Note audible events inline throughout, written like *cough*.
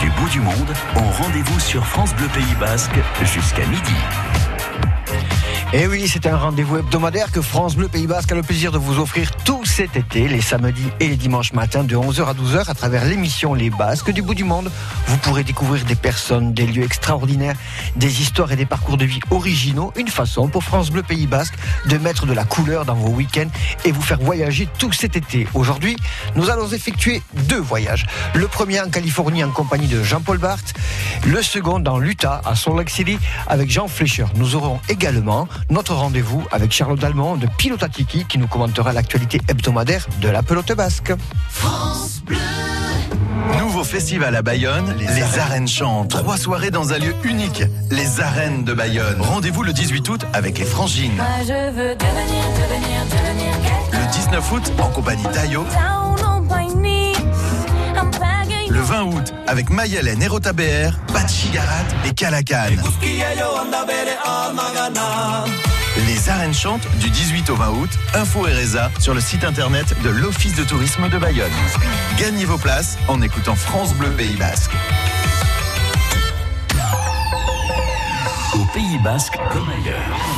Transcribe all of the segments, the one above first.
Du bout du monde ont rendez-vous sur France Bleu Pays Basque jusqu'à midi. Et eh oui, c'est un rendez-vous hebdomadaire que France Bleu Pays Basque a le plaisir de vous offrir tout cet été, les samedis et les dimanches matins de 11h à 12h à travers l'émission Les Basques du bout du monde. Vous pourrez découvrir des personnes, des lieux extraordinaires, des histoires et des parcours de vie originaux. Une façon pour France Bleu Pays Basque de mettre de la couleur dans vos week-ends et vous faire voyager tout cet été. Aujourd'hui, nous allons effectuer deux voyages. Le premier en Californie en compagnie de Jean-Paul Barthes, le second dans l'Utah à Salt Lake City avec Jean Fleischer. Nous aurons également notre rendez-vous avec Charlotte Dalmont de Pilotatiki qui nous commentera l'actualité hebdomadaire de la pelote basque. France Bleu. Nouveau festival à Bayonne, les, arènes chantent. Trois soirées dans un lieu unique, les arènes de Bayonne. Rendez-vous le 18 août avec les Frangines. Le 19 août en compagnie d'Ayo. Le 20 août avec Mayelen et Rota BR, Bachigarat et Calacan. Les arènes chantent du 18 au 20 août. Info et Reza sur le site internet de l'Office de tourisme de Bayonne. Gagnez vos places en écoutant France Bleu Pays Basque. Au Pays Basque comme ailleurs.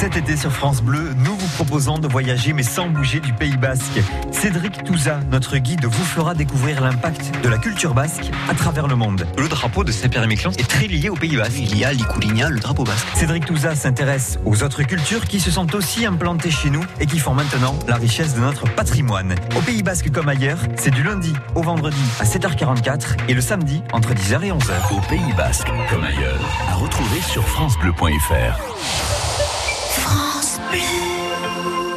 Cet été sur France Bleu, nous vous proposons de voyager mais sans bouger du Pays Basque. Cédric Touza, notre guide, vous fera découvrir l'impact de la culture basque à travers le monde. Le drapeau de Saint-Pierre-et-Miquelon est très lié au Pays Basque. Il y a l'Icoulinia, le drapeau basque. Cédric Touza s'intéresse aux autres cultures qui se sont aussi implantées chez nous et qui font maintenant la richesse de notre patrimoine. Au Pays Basque comme ailleurs, c'est du lundi au vendredi à 7h44 et le samedi entre 10h et 11h. Au Pays Basque comme ailleurs, à retrouver sur francebleu.fr.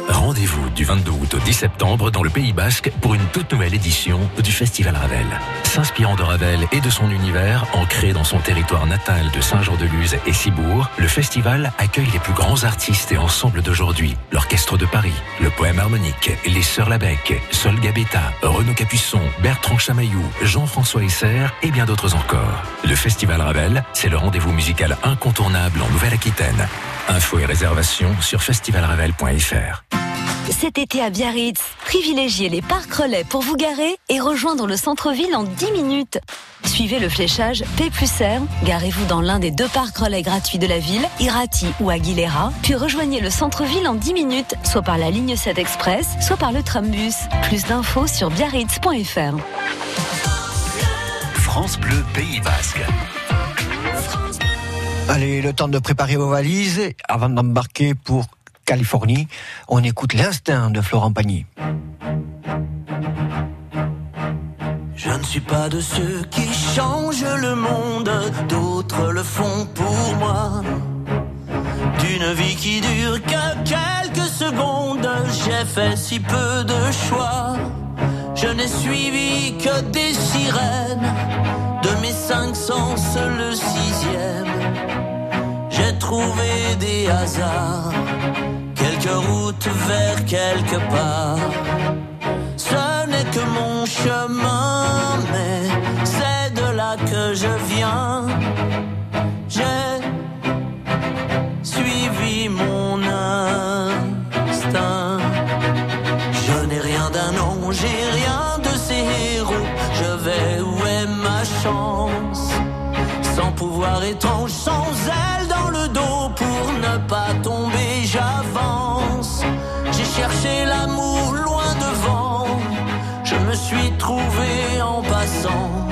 Rendez-vous du 22 août au 10 septembre dans le Pays Basque pour une toute nouvelle édition du Festival Ravel. S'inspirant de Ravel et de son univers, ancré dans son territoire natal de Saint-Jean-de-Luz et Cibourg, le festival accueille les plus grands artistes et ensembles d'aujourd'hui. L'Orchestre de Paris, le Poème Harmonique, les Sœurs Labec, Sol Gabetta, Renaud Capuçon, Bertrand Chamaillou, Jean-François Esser et bien d'autres encore. Le Festival Ravel, c'est le rendez-vous musical incontournable en Nouvelle-Aquitaine. Infos et réservations sur festivalravel.fr. Cet été à Biarritz, privilégiez les parcs relais pour vous garer et rejoindre le centre-ville en 10 minutes. Suivez le fléchage P plus R, garez-vous dans l'un des deux parcs relais gratuits de la ville, Irati ou Aguilera, puis rejoignez le centre-ville en 10 minutes, soit par la ligne 7 Express, soit par le trambus. Plus d'infos sur biarritz.fr. France Bleu Pays Basque. Allez, le temps de préparer vos valises avant d'embarquer pour Californie. On écoute l'instinct de Florent Pagny. Je ne suis pas de ceux qui changent le monde, d'autres le font pour moi. D'une vie qui dure que quelques secondes, j'ai fait si peu de choix. Je n'ai suivi que des sirènes, de mes cinq sens le sixième. J'ai trouvé des hasards route vers quelque part. Ce n'est que mon chemin, mais c'est de là que je viens. J'ai suivi mon instinct. Je n'ai rien d'un ange, j'ai rien de ces héros. Je vais où est ma chance? Sans pouvoir étrange, sans elle j'avance. J'ai cherché l'amour loin devant, je me suis trouvé en passant.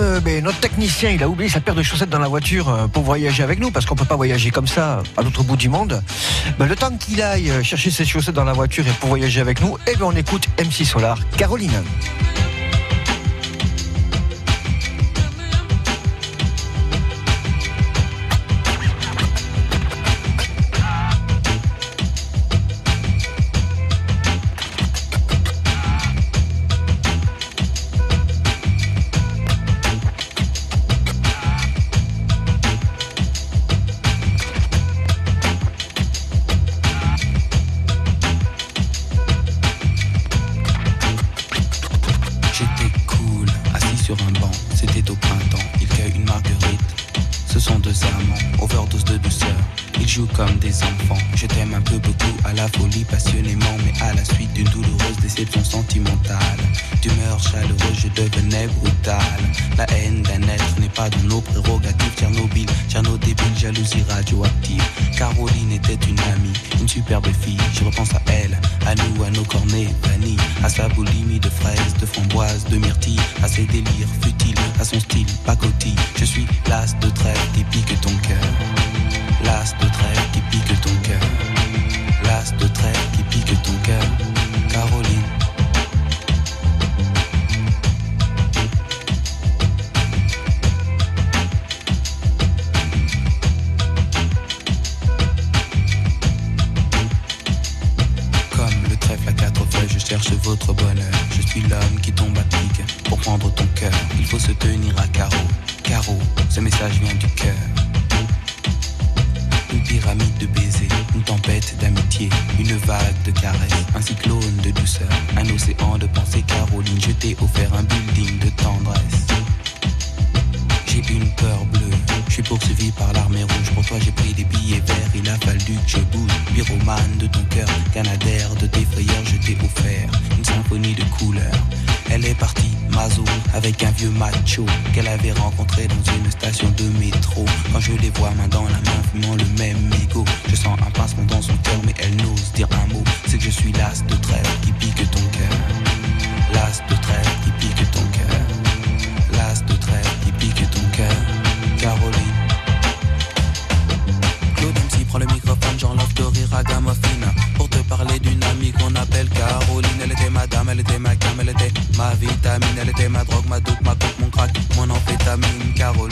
Euh, notre technicien, il a oublié sa paire de chaussettes dans la voiture euh, pour voyager avec nous, parce qu'on peut pas voyager comme ça à l'autre bout du monde, ben, le temps qu'il aille euh, chercher ses chaussettes dans la voiture et pour voyager avec nous, eh ben, on écoute MC Solar, Caroline. C'était au printemps. Il cueille une marguerite. Ce sont deux amants, overdose de douceur. Ils jouent comme des enfants. Je t'aime un peu beaucoup, à la folie, passionnément, mais à la suite d'une douloureuse déception sentimentale. D'humeur chaleureuse, je devenais brutal. La haine d'un être n'est pas dans nos prérogatives. Tchernobyl, Tcherno débile, jalousie radioactive. Caroline était une amie, une superbe fille. Je repense à elle, à nous, à nos cornets vanille, à sa boulimie de fraises, de framboises, de myrtilles, à ses délires futiles, à son style pacotille. Je suis l'as de trêve qui pique ton cœur. L'as de trêve qui pique ton cœur. L'as de trêve qui pique ton cœur. Caroline. Comme le trèfle à quatre feuilles, je cherche votre bonheur. Je suis l'homme qui tombe à pic pour prendre ton cœur. Il faut se tenir à carreau. Carreau, ce message vient du cœur. Je bouge. Pyromane de ton cœur, canadaire de tes frayeurs, je t'ai offert une symphonie de couleurs. Elle est partie, Mazo, avec un vieux macho qu'elle avait rencontré dans une station de métro. Quand je les vois main dans la main, fumant le même mégot, je sens un pincement dans son cœur, mais elle n'ose dire un mot. C'est que je suis l'as de trêve qui pique ton cœur. L'as de trêve qui pique ton cœur. Amie qu'on appelle Caroline Elle était ma dame, elle était ma cam, elle était ma vitamine Elle était ma drogue, ma doute, ma coke, mon crack, mon amphétamine Caroline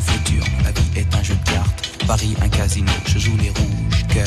futur. La vie est un jeu de cartes, Paris un casino, je joue les rouges, cœur,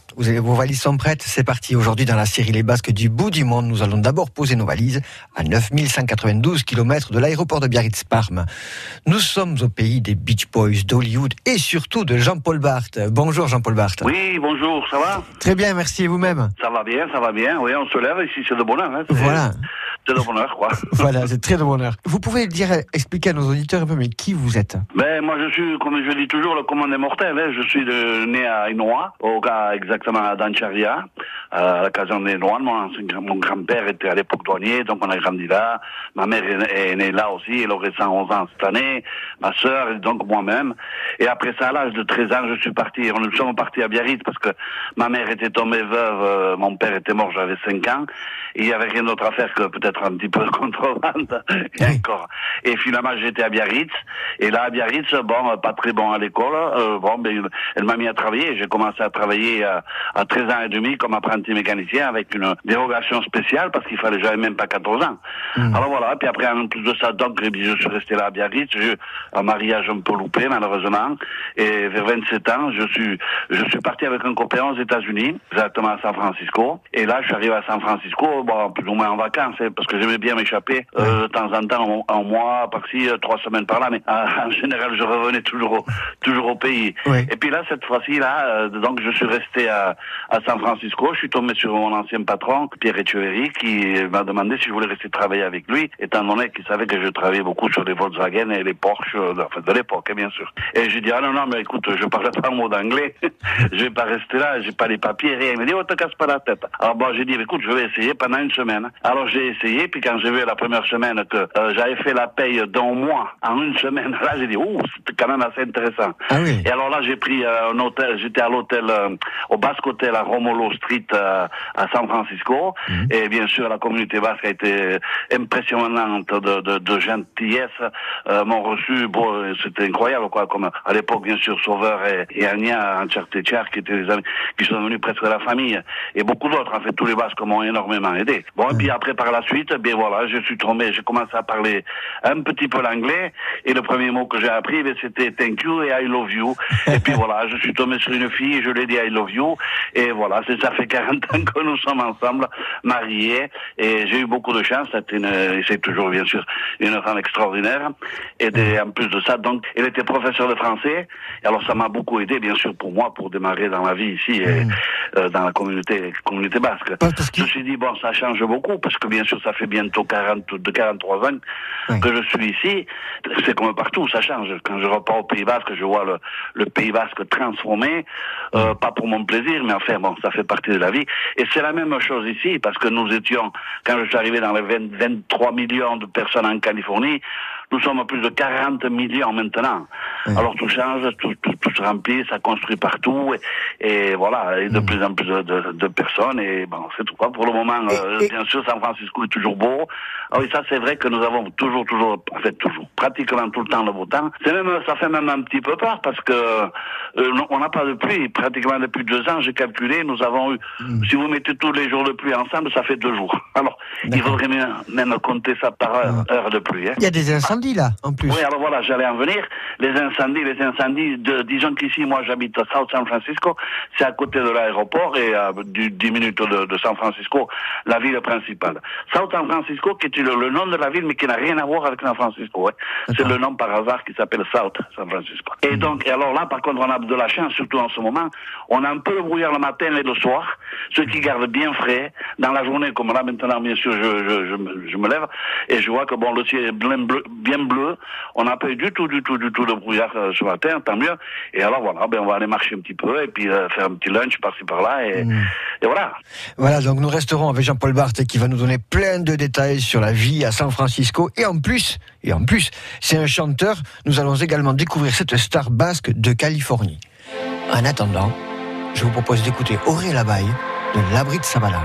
Vous avez vos valises sont prêtes. C'est parti. Aujourd'hui, dans la série Les Basques du bout du monde, nous allons d'abord poser nos valises à 9192 km de l'aéroport de Biarritz-Parme. Nous sommes au pays des Beach Boys, d'Hollywood et surtout de Jean-Paul Barthes. Bonjour Jean-Paul Barthes. Oui, bonjour, ça va? Très bien, merci et vous-même? Ça va bien, ça va bien. Oui, on se lève ici, c'est de bonheur. Hein. Voilà. C'est de bonheur, quoi. *laughs* Voilà, c'est très de bonheur. Vous pouvez dire, expliquer à nos auditeurs un peu, mais qui vous êtes? Ben, moi, je suis, comme je dis toujours, le commandant mortel. Hein. Je suis de- né à Inoa, au cas exactement Dancharia, à la caserne des Noirs. Mon, mon grand-père était à l'époque douanier, donc on a grandi là. Ma mère est, est née là aussi, elle aurait 111 ans cette année. Ma sœur, et donc moi-même. Et après ça, à l'âge de 13 ans, je suis parti. Nous sommes partis à Biarritz parce que ma mère était tombée veuve, euh, mon père était mort, j'avais 5 ans. Et il n'y avait rien d'autre à faire que peut-être un petit peu de contrebande. *laughs* Et encore. Et finalement, j'étais à Biarritz. Et là, à Biarritz, bon, euh, pas très bon à l'école. euh, bon, ben, elle m'a mis à travailler. J'ai commencé à travailler à, à 13 ans et demi comme apprenti mécanicien avec une dérogation spéciale parce qu'il fallait, j'avais même pas 14 ans. Alors voilà. Puis après, en plus de ça, donc, je suis resté là à Biarritz. J'ai eu un mariage un peu loupé, malheureusement. Et vers 27 ans, je suis, je suis parti avec un copain aux États-Unis, exactement à San Francisco. Et là, je suis arrivé à San Francisco, bon, plus ou moins en vacances, hein, parce que j'aimais bien m'échapper euh, de temps en temps, en mois, par-ci, euh, trois semaines par là. Mais euh, *laughs* en général, je revenais toujours au, toujours au pays. Oui. Et puis là, cette fois-ci, là, euh, donc je suis resté à, à San Francisco. Je suis tombé sur mon ancien patron, Pierre Echeverry, qui m'a demandé si je voulais rester travailler avec lui, étant donné qu'il savait que je travaillais beaucoup sur les Volkswagen et les Porsche, euh, enfin, de l'époque, hein, bien sûr. Et j'ai dit, ah non, non, mais écoute, je parle pas un mot d'anglais. *laughs* je vais pas rester là, j'ai pas les papiers, rien. Il m'a dit, oh, te casse pas la tête. Alors bon, j'ai dit, écoute, je vais essayer pendant une semaine. Alors j'ai essayé, puis quand j'ai vu la première semaine que euh, j'avais fait la paye d'un mois en une semaine, *laughs* là, j'ai dit, ouh, c'était quand même assez intéressant. Ah oui. Et alors là, j'ai pris euh, un hôtel, j'étais à l'hôtel, euh, au Basque Hotel à Romolo Street euh, à San Francisco. Et bien sûr, la communauté basque a été impressionnante de, de, de gentillesse. Euh, m'ont reçu, bon, c'était incroyable, quoi, comme à l'époque, bien sûr, Sauveur et, et Anchertetcher, qui étaient des amis, qui sont devenus presque la famille. Et beaucoup d'autres, en fait, tous les Basques m'ont énormément aidé. Bon, et puis après, par la suite, bien voilà, je suis tombé, j'ai commencé à parler un petit peu l'anglais. Et le premier mot que j'ai appris, ben, c'était thank you et I love you. Et puis voilà, je suis tombé sur une fille je lui ai dit I love you. Et voilà, c'est ça fait *laughs* 40 ans que nous sommes ensemble, mariés. Et j'ai eu beaucoup de chance. C'est une, c'est toujours, bien sûr, une femme extraordinaire. Et des- en plus de ça, donc, elle était professeure de français. Et alors, ça m'a beaucoup aidé, bien sûr, pour moi, pour démarrer dans la vie ici, et, euh, dans la communauté, communauté basque. Parce- parce que- Je me suis dit, bon, ça change beaucoup, parce que bien sûr, ça fait bientôt 40, de 43 ans Oui. que je suis ici. C'est comme partout, ça change. Quand je repars au Pays Basque, je vois le, le Pays Basque transformé, euh, pas pour mon plaisir, mais enfin, bon, ça fait partie de la vie. Et c'est la même chose ici, parce que nous étions, quand je suis arrivé dans les 20 23 millions de personnes en Californie, nous sommes à plus de 40 millions maintenant. Alors tout change, tout, tout, tout se remplit, ça construit partout, et, et voilà, et de plus en plus de, de- de personnes, et bon, c'est tout. Pour le moment, euh, et- bien sûr, San Francisco est toujours beau. Ah oui, ça c'est vrai que nous avons toujours, toujours, en fait toujours, pratiquement tout le temps le beau temps. C'est même, ça fait même un petit peu peur parce que euh, on n'a pas de pluie. Pratiquement depuis deux ans, j'ai calculé, nous avons eu, si vous mettez tous les jours de pluie ensemble, ça fait deux jours. Alors, il faudrait même, même compter ça par heure, heure de pluie. Hein. Il y a des incendies là, en plus. Oui, alors voilà, j'allais en venir. Les incendies, les incendies, de, disons qu'ici, moi j'habite à South San Francisco, c'est à côté de l'aéroport et à du- 10 minutes de, de San Francisco, la ville principale. South San Francisco, qui est le, le nom de la ville, mais qui n'a rien à voir avec San Francisco. ouais. C'est le nom par hasard qui s'appelle South San Francisco. Et donc, et alors là, par contre, on a de la chance, surtout en ce moment, on a un peu de brouillard le matin et le soir, ce qui garde bien frais. Dans la journée, comme là maintenant, bien sûr, je, je, je, me- je me lève et je vois que bon, le ciel est bien bleu, bien bleu. On n'a pas eu du tout, du tout, du tout de brouillard euh, ce matin, tant mieux. Et alors voilà, ben on va aller marcher un petit peu et puis euh, faire un petit lunch par-ci par-là et, et voilà. Voilà, donc nous resterons avec Jean-Paul Barthes qui va nous donner plein de détails sur la vie à San Francisco. Et en plus, et en plus, c'est un chanteur. Nous allons également découvrir cette star basque de Californie. En attendant, je vous propose d'écouter Auré Labaille de l'abri de Sabala.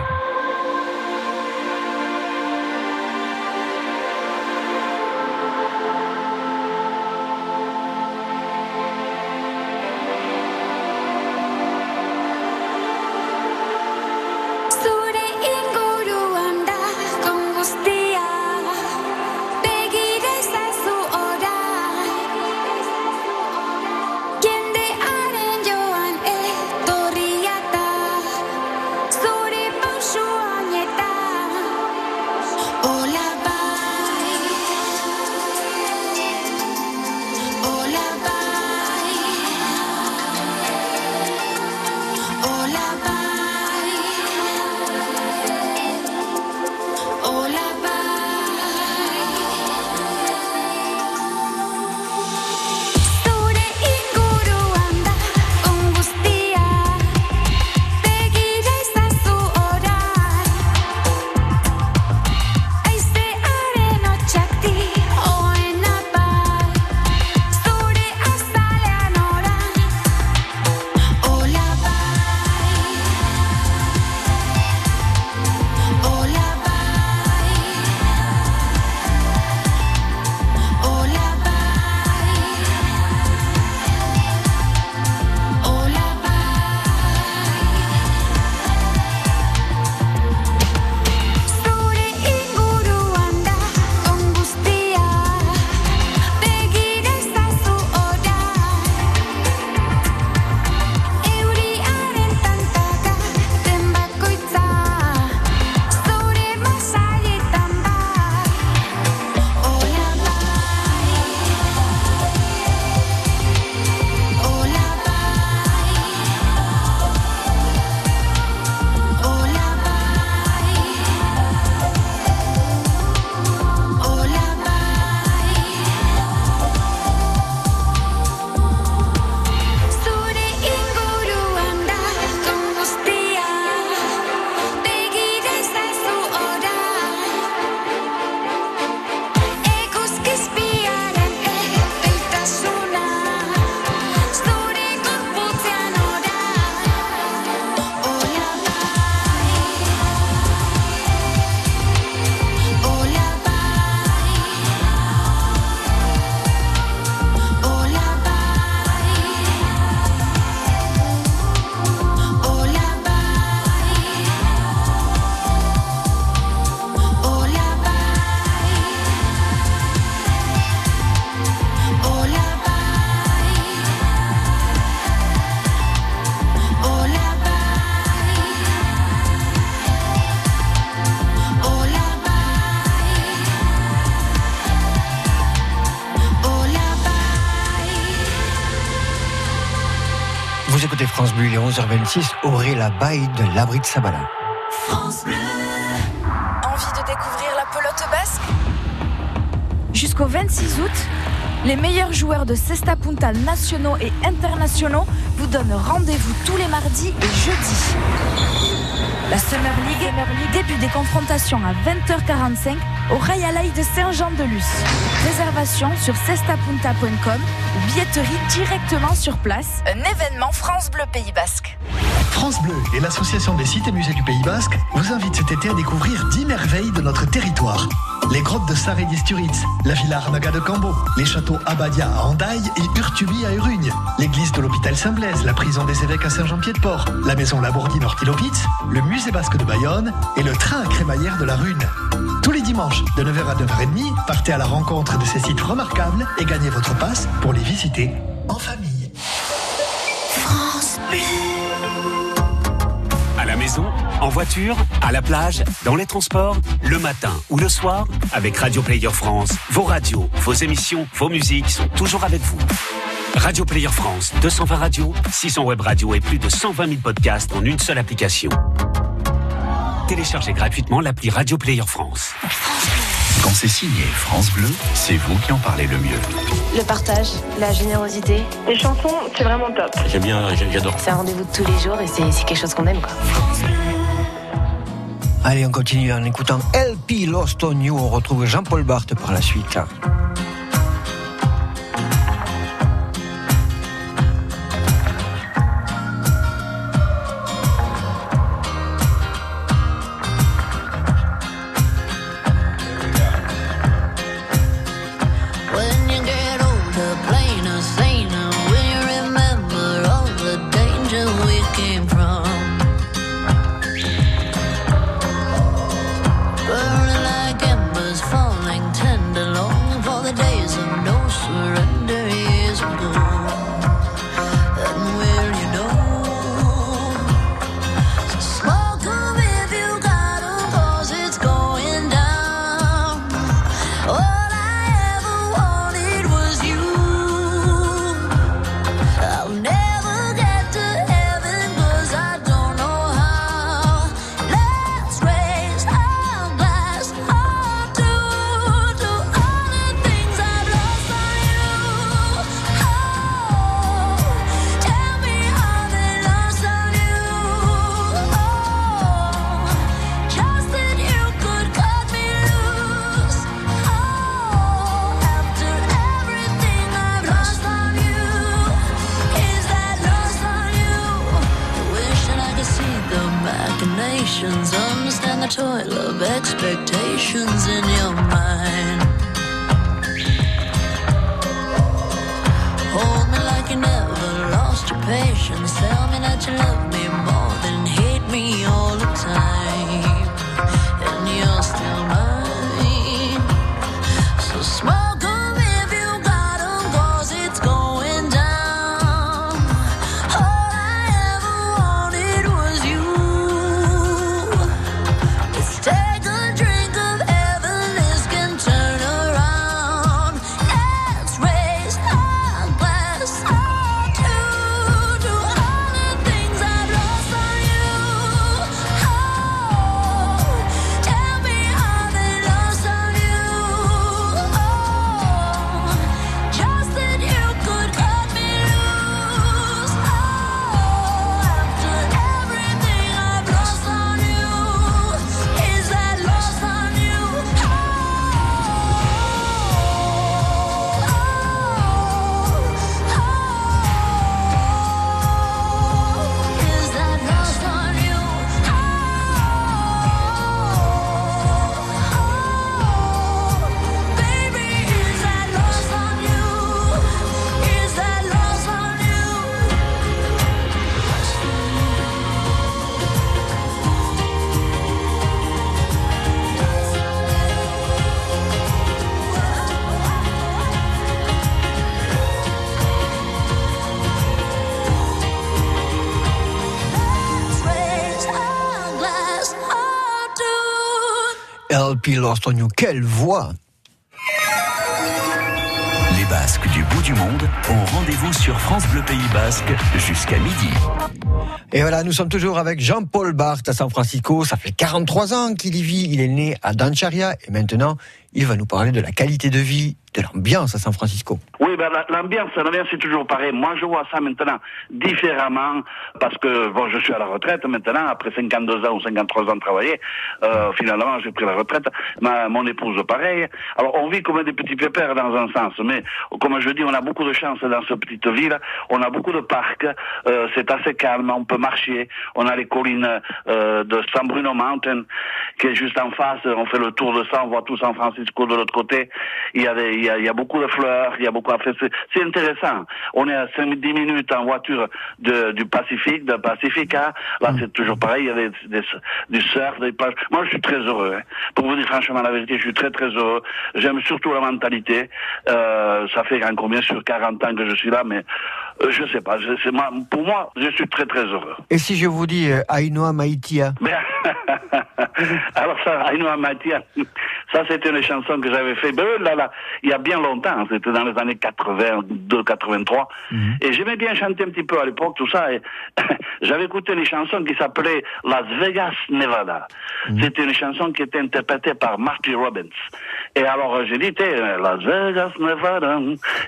Écoutez France Bleu, il est 11h26, Auré la baille de l'abri de Sabala. France Bleu. Envie de découvrir la pelote basque? Jusqu'au 26 août, les meilleurs joueurs de Cesta Punta nationaux et internationaux vous donnent rendez-vous tous les mardis et jeudis. La Summer League, début des confrontations à 20h45 au Rayalay de Saint-Jean-de-Luz. Réservation sur cestapunta.com ou billetterie directement sur place. Un événement France Bleu Pays Basque. France Bleu et l'Association des sites et musées du Pays Basque vous invitent cet été à découvrir 10 merveilles de notre territoire. Les grottes de Sarre d'Isturitz, la villa Arnaga de Cambo, les châteaux Abadia à Andaille et Urtubi à Urugne, l'église de l'hôpital Saint-Blaise, la prison des évêques à Saint-Jean-Pied-de-Port, la maison Labourdine Ortilopitz, le musée basque de Bayonne et le train à crémaillère de la Rune. Tous les dimanches, de 9h à 9h30, partez à la rencontre de ces sites remarquables et gagnez votre passe pour les visiter en famille. France la en voiture, à la plage, dans les transports, le matin ou le soir, avec Radio Player France, vos radios, vos émissions, vos musiques sont toujours avec vous. Radio Player France, 220 radios, 600 web radios et plus de 120 000 podcasts en une seule application. Téléchargez gratuitement l'appli Radio Player France. Quand c'est signé France Bleu, c'est vous qui en parlez le mieux. Le partage, la générosité. Les chansons, c'est vraiment top. J'aime bien, j'adore. C'est un rendez-vous de tous les jours et c'est quelque chose qu'on aime. Quoi. Allez, on continue en écoutant LP Lost on You. On retrouve Jean-Paul Barthes par la suite. LP Lost on You. Quelle voix Les Basques du bout du monde ont rendez-vous sur France Bleu Pays Basque jusqu'à midi. Et voilà, nous sommes toujours avec Jean-Paul Barthes à San Francisco. Ça fait 43 ans qu'il y vit. Il est né à Dancharia et maintenant, il va nous parler de la qualité de vie, de l'ambiance à San Francisco. Oui, ben, la- l'ambiance, l'ambiance c'est toujours pareil. Moi, je vois ça maintenant différemment parce que bon, je suis à la retraite maintenant après 52 ans ou 53 ans de travailler. Euh, finalement, j'ai pris la retraite. Ma, mon épouse, pareil. Alors, on vit comme des petits pépères dans un sens, mais comme je dis, on a beaucoup de chance dans cette petite ville. On a beaucoup de parcs. Euh, c'est assez calme. On peut marcher. On a les collines euh, de San Bruno Mountain qui est juste en face. On fait le tour de ça. On voit tout San Francisco de l'autre côté. Il y a il y a, beaucoup de fleurs. Il y a beaucoup à faire. C'est- intéressant. On est à 5-10 minutes en voiture de, du Pacifique, de Pacifica. Là, c'est toujours pareil. Il y a des, des- du surf, des plages. Moi, je suis très heureux. hein. Pour vous dire franchement la vérité, je suis très très heureux. J'aime surtout la mentalité. Euh, ça fait encore bien sûr 40 ans que je suis là, mais euh, je sais pas. je- moi, pour moi, je suis très très heureux. Et si je vous dis euh, Ainoa Maïtia? Ben, *laughs* alors ça, Ainoa Matia, *laughs* ça c'était une chanson que j'avais fait, ben, là, là, il y a bien longtemps, c'était dans les années 82, 83, et j'aimais bien chanter un petit peu à l'époque, tout ça, et *laughs* j'avais écouté une chanson qui s'appelait Las Vegas, Nevada. C'était une chanson qui était interprétée par Marty Robbins. Et alors euh, j'ai dit, euh, Las Vegas, Nevada,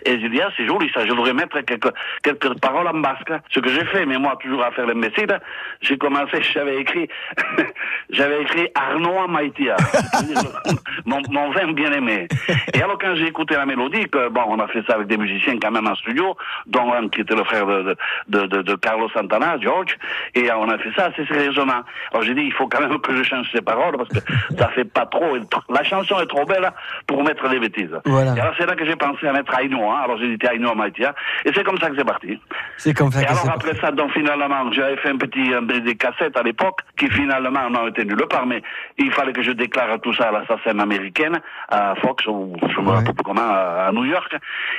et j'ai dit, ah c'est joli ça, je voudrais mettre quelques, quelques paroles en basque. Ce que j'ai fait, mais moi toujours à faire l'imbécile, j'ai commencé, *laughs* j'avais écrit, *laughs* j'avais écrit Arnoa Maïtia, le- *laughs* mon, mon vin bien aimé. Et alors quand j'ai écouté la mélodie, que bon, on a fait ça avec des musiciens quand même en studio, dont un qui était le frère de, de, de, de- Carlos Santana, George, et on a fait ça assez sérieusement. Alors j'ai dit, il faut quand même que je change ces paroles parce que ça fait pas trop. La chanson est trop belle pour mettre des bêtises. Voilà. Et alors c'est là que j'ai pensé à mettre Ainoa. Alors j'ai dit Ainoa Maïtia, et c'est comme ça que c'est parti. C'est comme ça Et que alors après ça, donc finalement, j'avais fait un petit des, des cassettes à l'époque qui finalement n'ont été nulle part, mais il fallait que je déclare tout ça à l'assassin américaine à Fox ou je me rappelle comment à, à New York.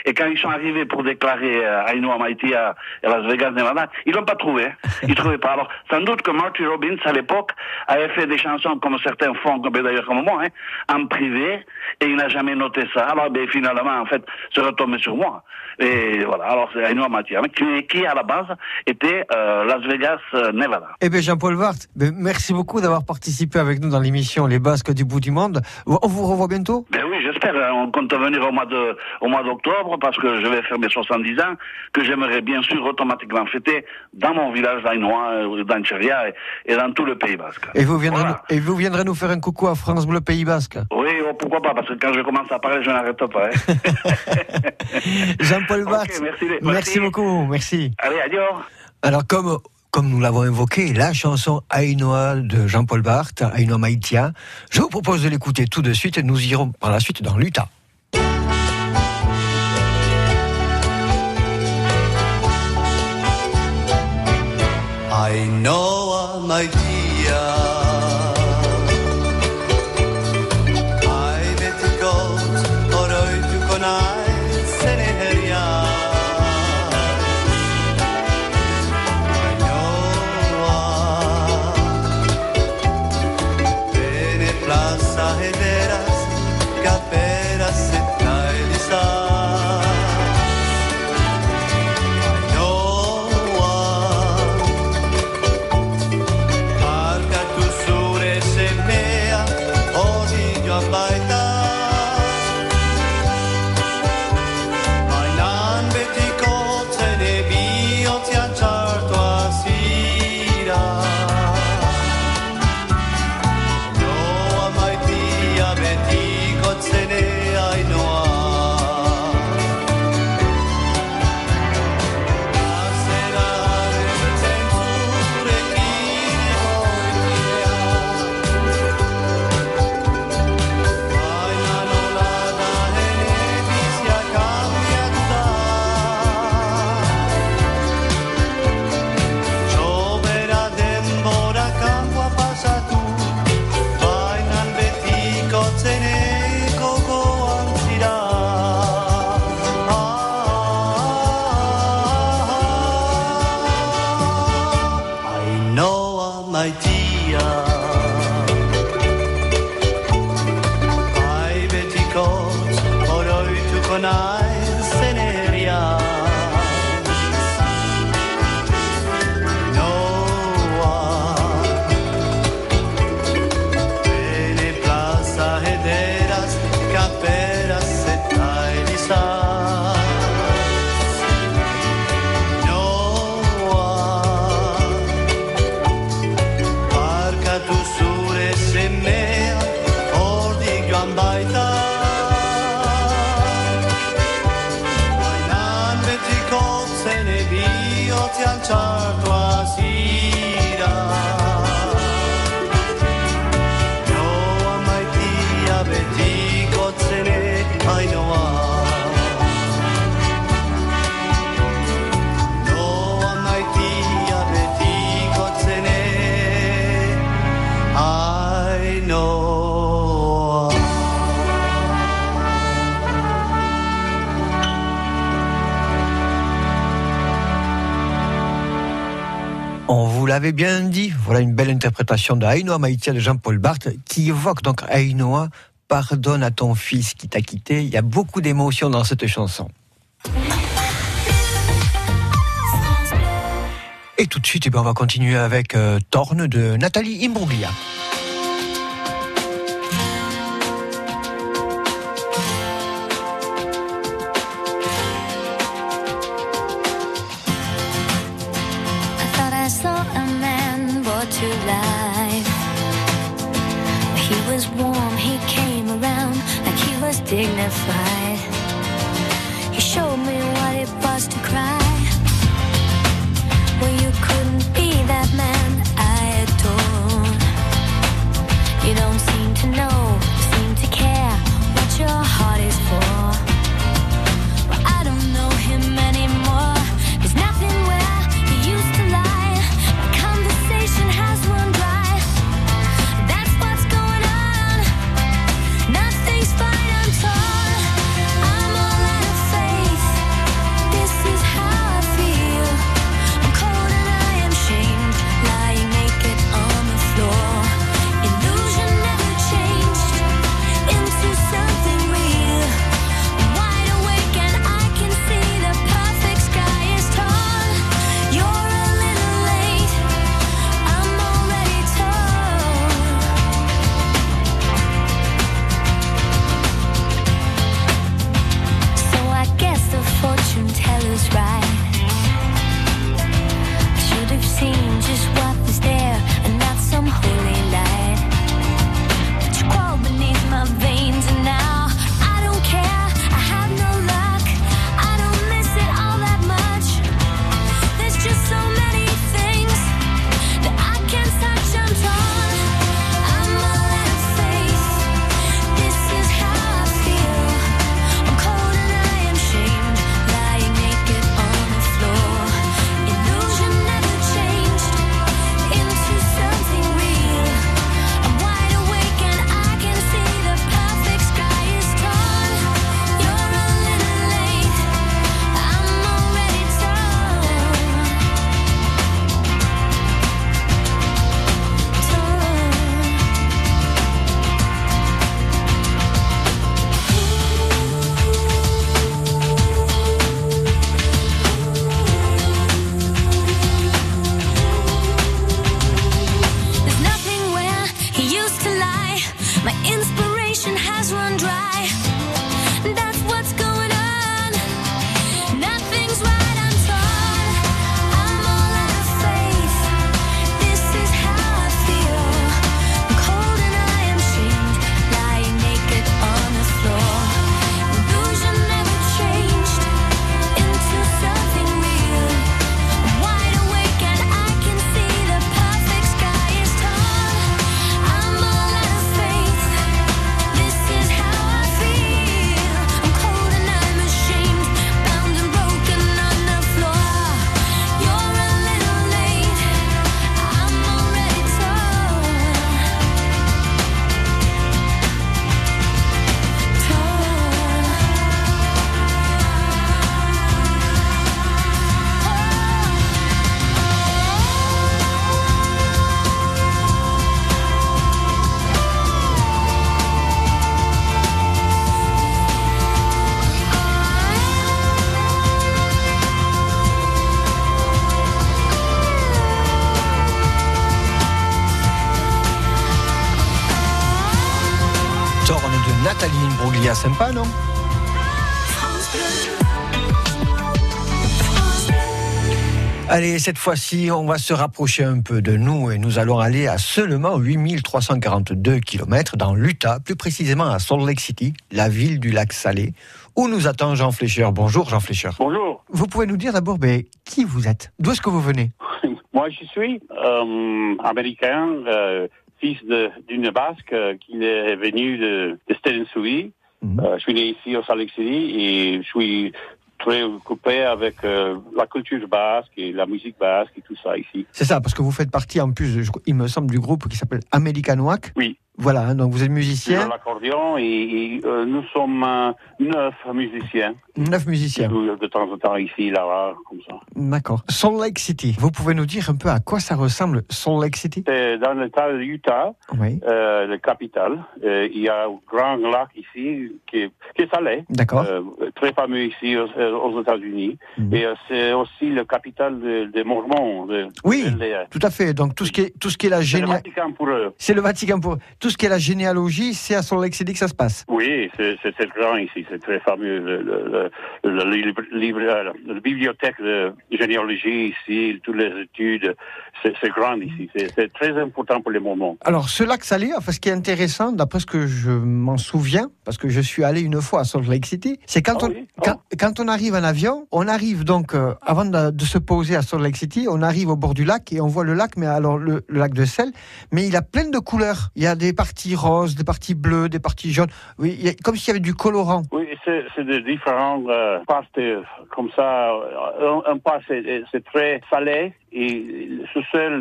Et quand ils sont arrivés pour déclarer euh, Ainoa Maïti à, à Las Vegas, Nevada, ils l'ont pas trouvé. *laughs* Ils trouvaient pas. Alors sans doute que Marty Robbins à l'époque avait fait des chansons comme certains font, comme d'ailleurs comme moi, hein, en privé, et il n'a jamais noté ça. Alors ben, finalement, en fait, c'est retombé sur moi. Et voilà. Alors c'est Hein, qui, qui à la base était euh, Las Vegas, euh, Nevada. Eh bien, Jean-Paul Barthes, ben, merci beaucoup d'avoir participé avec nous dans l'émission Les Basques du bout du monde. On vous revoit bientôt Ben oui, j'espère. hein. Compte venir au mois de, au mois d'octobre parce que je vais faire mes 70 ans que j'aimerais bien sûr automatiquement fêter dans mon village d'Ainois, euh, dans et, et dans tout le Pays Basque. et vous, viendrez nous, et vous viendrez nous faire un coucou à France Bleu Pays Basque. Oui, oh, pourquoi pas, parce que quand je commence à parler, je n'arrête pas. hein. *laughs* Jean-Paul *laughs* Ok, Barthes, merci, merci, merci. beaucoup, merci. Allez, adieu. Alors, comme, comme nous l'avons évoqué, la chanson Ainoa de Jean-Paul Barthes, Ainoa Maïtia, je vous propose de l'écouter tout de suite et nous irons par la suite dans l'Utah. On vous l'avait bien dit, voilà une belle interprétation de Ainoa Maïtia de Jean-Paul Barthes qui évoque donc Ainoa, pardonne à ton fils qui t'a quitté. Il y a beaucoup d'émotions dans cette chanson. Et tout de suite, eh bien, on va continuer avec euh, de Nathalie Imbruglia. fly. Sympa, non Allez, cette fois-ci, on va se rapprocher un peu de nous et nous allons aller à seulement 8342 km dans l'Utah, plus précisément à Salt Lake City, la ville du lac Salé, où nous attend Jean Flécheur. Bonjour Jean Flécheur. Bonjour. Vous pouvez nous dire d'abord ben, qui vous êtes? D'où est-ce que vous venez? *laughs* Moi, je suis euh, américain, euh, fils d'une basque euh, qui est venue de, de Stedensui. Euh, je suis né ici au City et je suis très occupé avec euh, la culture basque et la musique basque et tout ça ici. C'est ça, parce que vous faites partie en plus, je- il me semble, du groupe qui s'appelle American Wack. Oui. Voilà, donc vous êtes musicien, l'accordéon et, et, euh, nous sommes euh, neuf musiciens. neuf musiciens. De, temps en temps ici, là, comme ça. D'accord. Salt Lake City, vous pouvez nous dire un peu à quoi ça ressemble Salt Lake City? C'est dans l'État de Utah, Oui. euh, la capitale. Euh, il y a un grand lac ici qui est, qui est salé. D'accord. Très fameux ici aux, aux États-Unis. Mhm. Et c'est aussi la capitale des de Mormons. de- Oui, de- de- tout à fait. Donc tout ce qui est, tout ce qui est la c'est le. Vatican pour eux. C'est le Vatican pour tout ce qui est la généalogie, c'est à Salt Lake City que ça se passe. Oui, c'est grand ici, c'est très fameux. Le, la bibliothèque de généalogie ici, toutes les études, c'est grand ici. C'est très important pour les Mormons. Alors, ce lac salé, enfin, ce qui est intéressant, d'après ce que je m'en souviens, parce que je suis allé une fois à Salt Lake City, c'est quand, Ah quand, quand on arrive en avion, on arrive donc, euh, avant de, de se poser à Salt Lake City, on arrive au bord du lac et on voit le lac, mais alors le, le lac de sel, mais il a plein de couleurs. Il y a des parties roses, des parties bleues, des parties jaunes. Oui, il y a- comme s'il y avait du colorant. Oui, c'est c'est de différents euh, euh, comme ça. Un, un part, c'est c'est très salé et ce sel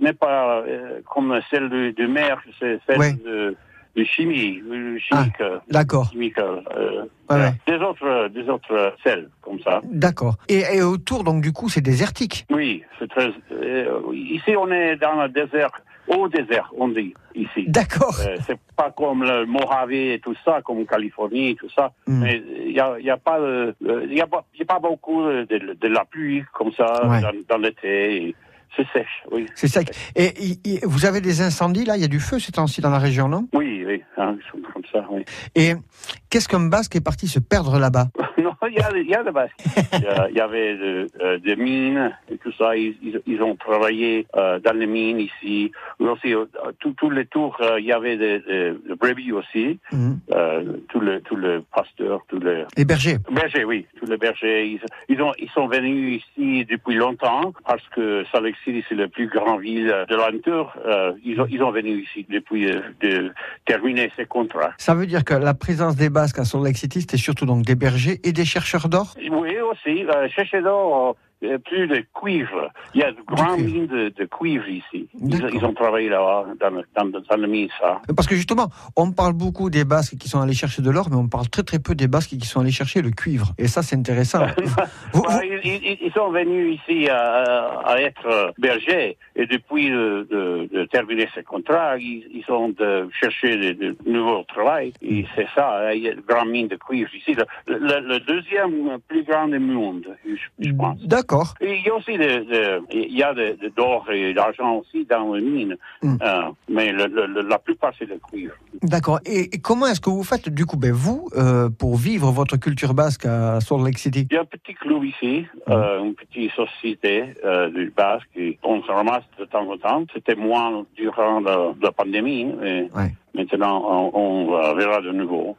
n'est pas euh, comme celle de, de mer, c'est celle Ouais. de, de chimie, euh, chimique. euh, D'accord. chimique, euh, Ouais, ouais. Des autres, des autres sels comme ça. D'accord. Et, et autour, donc, du coup, c'est désertique. Oui, c'est très. euh, ici, on est dans le désert, au désert, on dit ici. D'accord. Euh, c'est pas comme le Mojave et tout ça, comme Californie et tout ça. Mm. Mais il y a, y a pas, euh, y a pas, y a pas beaucoup de, de la pluie comme ça Ouais. dans, dans l'été. C'est sèche, oui. C'est sec. Et, vous avez des incendies, là? Il y a du feu ces temps-ci dans la région, non? Oui, oui, hein, comme ça, oui. Et qu'est-ce qu'un basque est parti se perdre là-bas? *laughs* il y a, il y basque. *laughs* Il y avait de- euh, des mines et tout ça. Ils, ils, ils ont travaillé euh, dans les mines ici. Mais aussi, euh, tous tous les tours, euh, il y avait des, des, brebis aussi. Mhm. Euh, tous les tous les pasteurs, tous les Les bergers. bergers, oui, tous les bergers. Ils, ils ont ils sont venus ici depuis longtemps parce que Salt Lake City c'est la plus grande ville de l'entour. Euh, ils ont ils ont venu ici depuis euh, de terminer ces contrats. Ça veut dire que la présence des Basques à Salt Lake City, c'était surtout donc des bergers et des chercheurs d'or? Oui, aussi. Euh, cherchez d'or, euh, plus de cuivre. Il y a de grandes mines de, de cuivre ici. Ils, ils ont travaillé là-bas, dans, le- dans, le- dans le mine, ça. Parce que justement, on parle beaucoup des Basques qui sont allés chercher de l'or, mais on parle très très peu des Basques qui sont allés chercher le cuivre. Et ça, c'est intéressant. *laughs* Ouais, ils, ils- ils sont venus ici à, à être bergers et depuis de, de- de terminer ce contrat, ils, ils ont de chercher de, de nouveaux travail. Et c'est ça, hein, il y a une grande mine de cuivre ici. Le, le- le deuxième plus grand du monde, je, je pense. D'accord. Et il y a aussi de, de- il y a de, de- d'or et d'argent aussi dans les mines, Mm. Euh, mais le- le- le- la plupart c'est le cuivre. D'accord. Et, et comment est-ce que vous faites, du coup, ben, vous, euh, pour vivre votre culture basque à Salt Lake City? Il y a un petit club ici, euh, une petite société du Basque, et on se ramasse de temps en temps. C'était moins durant la, la pandémie, mais maintenant on, on, euh, verra de nouveau.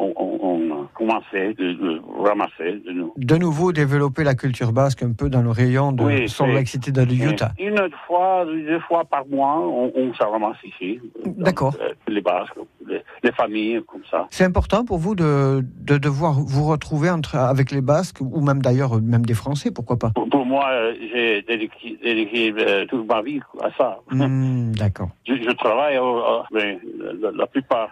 On, on, commencé de, de ramasser de nouveau. De nouveau développer la culture basque un peu dans le rayon de Oui. Lake City de Utah. Une fois, deux fois par mois, on, on se ramasse ici. D'accord. Euh, les Basques, les, les familles, comme ça. C'est important pour vous de, de devoir vous retrouver entre, avec les Basques, ou même d'ailleurs, même des Français, pourquoi pas? Pour, pour moi, euh, j'ai dédié, dédié, euh, toute ma vie à ça. Hmm, D'accord. Je, je travaille, euh, mais la, la plupart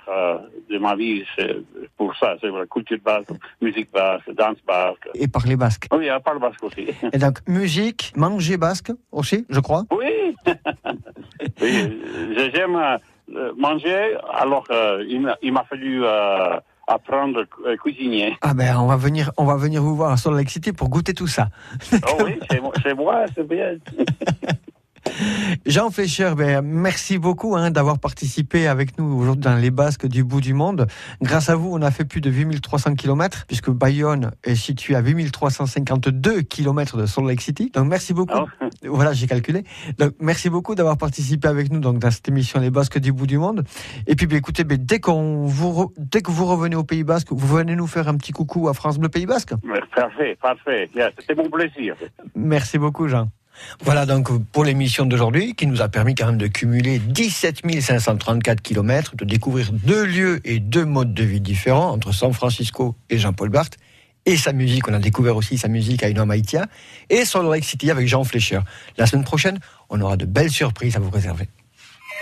de ma vie, c'est pour ça. C'est la culture basque, musique basque, danse basque. Et parler basque. Oui, à part basque aussi. Et donc, musique, manger basque aussi, je crois Oui, *laughs* oui euh, j'aime euh, manger, alors euh, il m'a- fallu euh, apprendre à cuisiner. Ah ben, on va venir, on va venir vous voir Lake City pour goûter tout ça. Oh oui, c'est moi, c'est bien. *laughs* Jean Fleischer, ben, merci beaucoup hein, d'avoir participé avec nous aujourd'hui dans les Basques du bout du monde. Grâce à vous, on a fait plus de 8300 km, puisque Bayonne est situé à 8352 km de Salt Lake City. Donc merci beaucoup. *laughs* Voilà, j'ai calculé. Donc merci beaucoup d'avoir participé avec nous donc, dans cette émission Les Basques du bout du monde. Et puis ben, écoutez, ben, dès, qu'on vous re- dès que vous revenez au Pays Basque, vous venez nous faire un petit coucou à France Bleu Pays Basque. Parfait, parfait. C'était mon plaisir. Merci beaucoup, Jean. Voilà donc pour l'émission d'aujourd'hui qui nous a permis quand même de cumuler 17 534 km, de découvrir deux lieux et deux modes de vie différents entre San Francisco et Jean-Paul Barthes. Et sa musique, on a découvert aussi sa musique à Inoma Haïtia et Salt Lake City avec Jean Fleischer. La semaine prochaine, on aura de belles surprises à vous réserver.